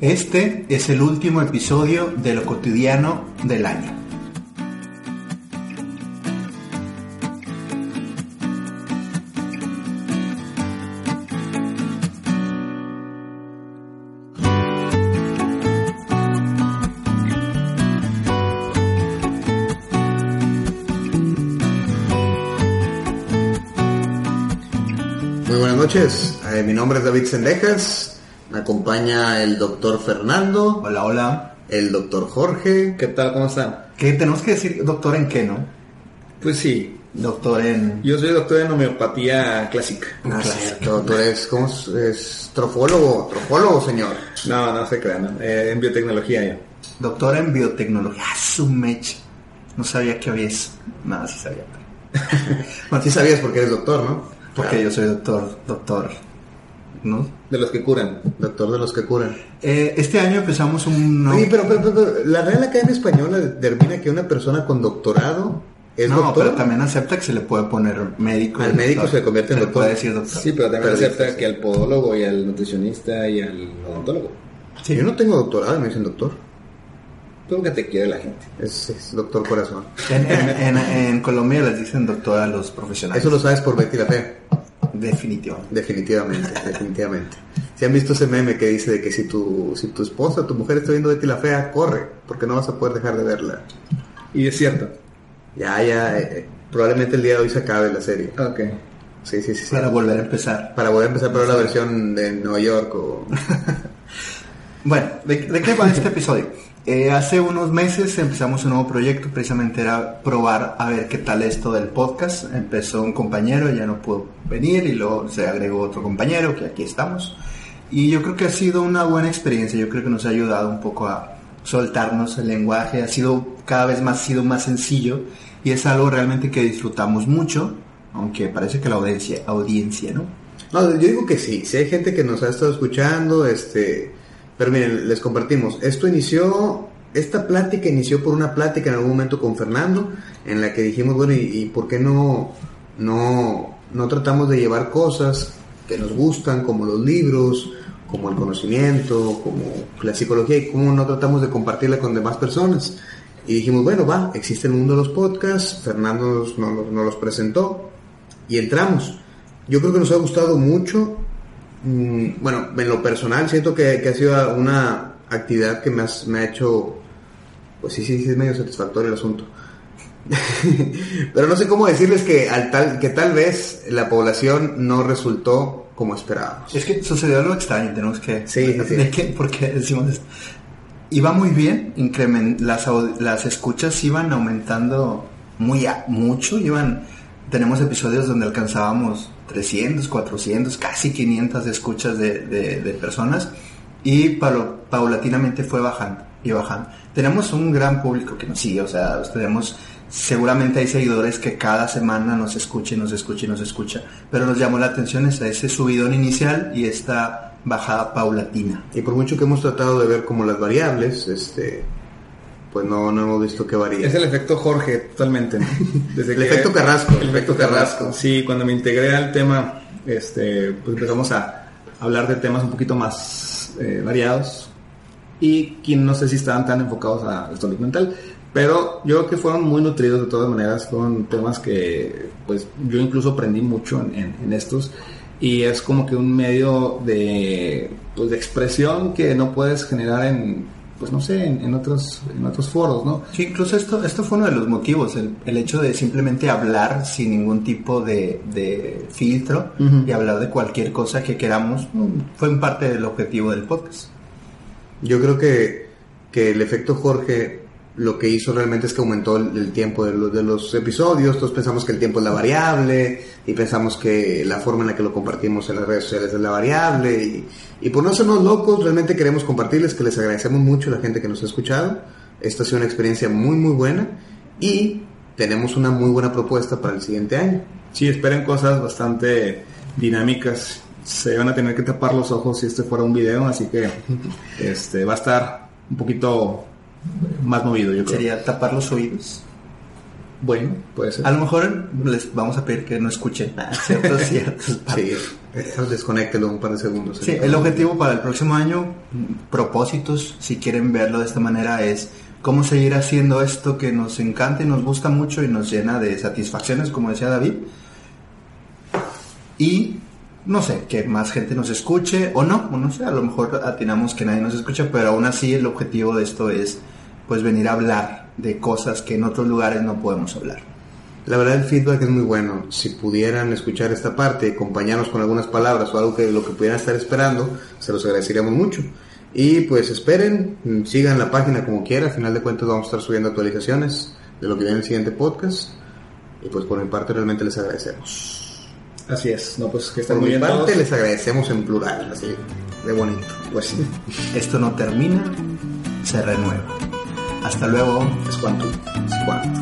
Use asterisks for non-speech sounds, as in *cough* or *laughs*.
Este es el último episodio de lo cotidiano del año. Muy buenas noches, Eh, mi nombre es David Sendejas, me acompaña el doctor Fernando, Hola, hola. el doctor Jorge. ¿Qué tal? ¿Cómo están? ¿Qué tenemos que decir, doctor, en qué, no? Pues sí, Doctor en... yo soy doctor en homeopatía clásica. Ah, cierto, doctor es, ¿cómo es? Es trofólogo, trofólogo, señor. No, no se crean, no. Eh, en biotecnología yo. Doctor en biotecnología. Ah, su mecha. No sabía que había eso. Nada, sí sabía. pero- *laughs* Bueno, sí sabías porque eres doctor, ¿no? Porque yo soy doctor, doctor, ¿no? De los que curan. Doctor de los que curan. Eh, este año empezamos un... nuevo- Oye, pero, pero, pero, pero, la Real Academia Española determina que una persona con doctorado es no, doctor. pero también acepta que se le puede poner médico. Al médico doctor. se convierte en Se le doctor. puede decir doctor. Sí, pero también Pero acepta dices- que al podólogo y al nutricionista y al odontólogo. Sí. Yo no tengo doctorado y me dicen doctor. Todo que te quiere la gente. Es, es doctor corazón. En, en- en- en Colombia les dicen doctor a los profesionales. Eso lo sabes por Betty la Fea. Definitivamente. Definitivamente, definitivamente. Si han visto ese meme que dice de que si tu, si tu esposa, tu mujer está viendo Betty la Fea, corre, porque no vas a poder dejar de verla. Y es cierto. Ya, ya, eh, eh, probablemente el día de hoy se acabe la serie. Ok. Sí, sí, sí. sí. Para volver a empezar. Para volver a empezar por la versión de Nueva York o... *laughs* Bueno, ¿de, de qué va este episodio? Eh, hace unos meses empezamos un nuevo proyecto, precisamente era probar a ver qué tal esto del podcast. Empezó un compañero, ya no pudo venir y luego se agregó otro compañero, que aquí estamos. Y yo creo que ha sido una buena experiencia, yo creo que nos ha ayudado un poco a soltarnos el lenguaje, ha sido cada vez más, sido más sencillo y es algo realmente que disfrutamos mucho, aunque parece que la audiencia, audiencia, ¿no? No, yo digo que sí, si hay gente que nos ha estado escuchando, este... Pero miren, les compartimos. Esto inició, esta plática inició por una plática en algún momento con Fernando, en la que dijimos, bueno, ¿y, y por qué no, no, no tratamos de llevar cosas que nos gustan, como los libros, como el conocimiento, como la psicología, y cómo no tratamos de compartirla con demás personas? Y dijimos, bueno, va, existe el mundo de los podcasts, Fernando nos, nos- nos los presentó y entramos. Yo creo que nos ha gustado mucho. Mm, Bueno, en lo personal siento que, que ha sido una actividad que me, has- me ha hecho, pues sí, sí, sí, es medio satisfactorio el asunto. *laughs* Pero no sé cómo decirles que, al tal, que tal vez la población no resultó como esperábamos. Es que sucedió algo extraño, tenemos que... Sí, sí. ¿De qué? *laughs* ¿Por qué decimos esto? Iba muy bien, incremen- las, las escuchas iban aumentando muy a- mucho, iban... Tenemos episodios donde alcanzábamos 300, 400, casi 500 escuchas de, de- personas y palo- paulatinamente fue bajando y bajando. Tenemos un gran público que nos sigue, o sea, tenemos seguramente hay seguidores que cada semana nos escucha y nos escucha y nos escucha, pero nos llamó la atención ese subidón inicial y esta bajada paulatina. Y por mucho que hemos tratado de ver como las variables, este, pues no, no hemos visto que varía. Es el efecto Jorge, totalmente. ¿no? Desde *laughs* El efecto Carrasco. El efecto Carrasco. Sí, cuando me integré al tema, este, pues empezamos a hablar de temas un poquito más eh, variados y que no sé si estaban tan enfocados a la salud mental, pero yo creo que fueron muy nutridos de todas maneras, fueron temas que pues yo incluso aprendí mucho en, en- en estos y es como que un medio de, pues, de expresión que no puedes generar en, pues no sé, en, en otros, en otros foros, ¿no? Sí, incluso esto, esto fue uno de los motivos, el, el hecho de simplemente hablar sin ningún tipo de, de filtro y hablar de cualquier cosa que queramos, mm, fue en parte del objetivo del podcast. Yo creo que, que el efecto Jorge lo que hizo realmente es que aumentó el, tiempo de los, de los episodios. Todos pensamos que el tiempo es la variable y pensamos que la forma en la que lo compartimos en las redes sociales es la variable. Y, y por no sernos locos, realmente queremos compartirles que les agradecemos mucho a la gente que nos ha escuchado. Esta ha sido una experiencia muy, muy buena y tenemos una muy buena propuesta para el siguiente año. Sí, esperen cosas bastante dinámicas. Se van a tener que tapar los ojos si este fuera un video, así que este va a estar un poquito más movido, yo creo. Sería tapar los oídos. Bueno, puede ser. A lo mejor les vamos a pedir que no escuchen ciertos, *laughs* ciertos Sí, desconéctelo un par de segundos. Sí, el objetivo para el próximo año, propósitos, si quieren verlo de esta manera, es cómo seguir haciendo esto que nos encanta y nos gusta mucho y nos llena de satisfacciones, como decía David. Y no sé, que más gente nos escuche o no, no sé, a lo mejor atinamos que nadie nos escucha, pero aún así el objetivo de esto es pues venir a hablar de cosas que en otros lugares no podemos hablar. La verdad el feedback es muy bueno. Si pudieran escuchar esta parte acompañarnos con algunas palabras o algo que lo que pudieran estar esperando, se los agradeceríamos mucho. Y pues esperen, sigan la página como quiera, al final de cuentas vamos a estar subiendo actualizaciones de lo que viene en el siguiente podcast. Y pues por mi parte realmente les agradecemos. Así es, no, pues que estén Por muy mi bien parte todos. les agradecemos en plural, así de bonito. Pues Esto no termina, se renueva. Hasta luego. es cuanto. Es cuanto.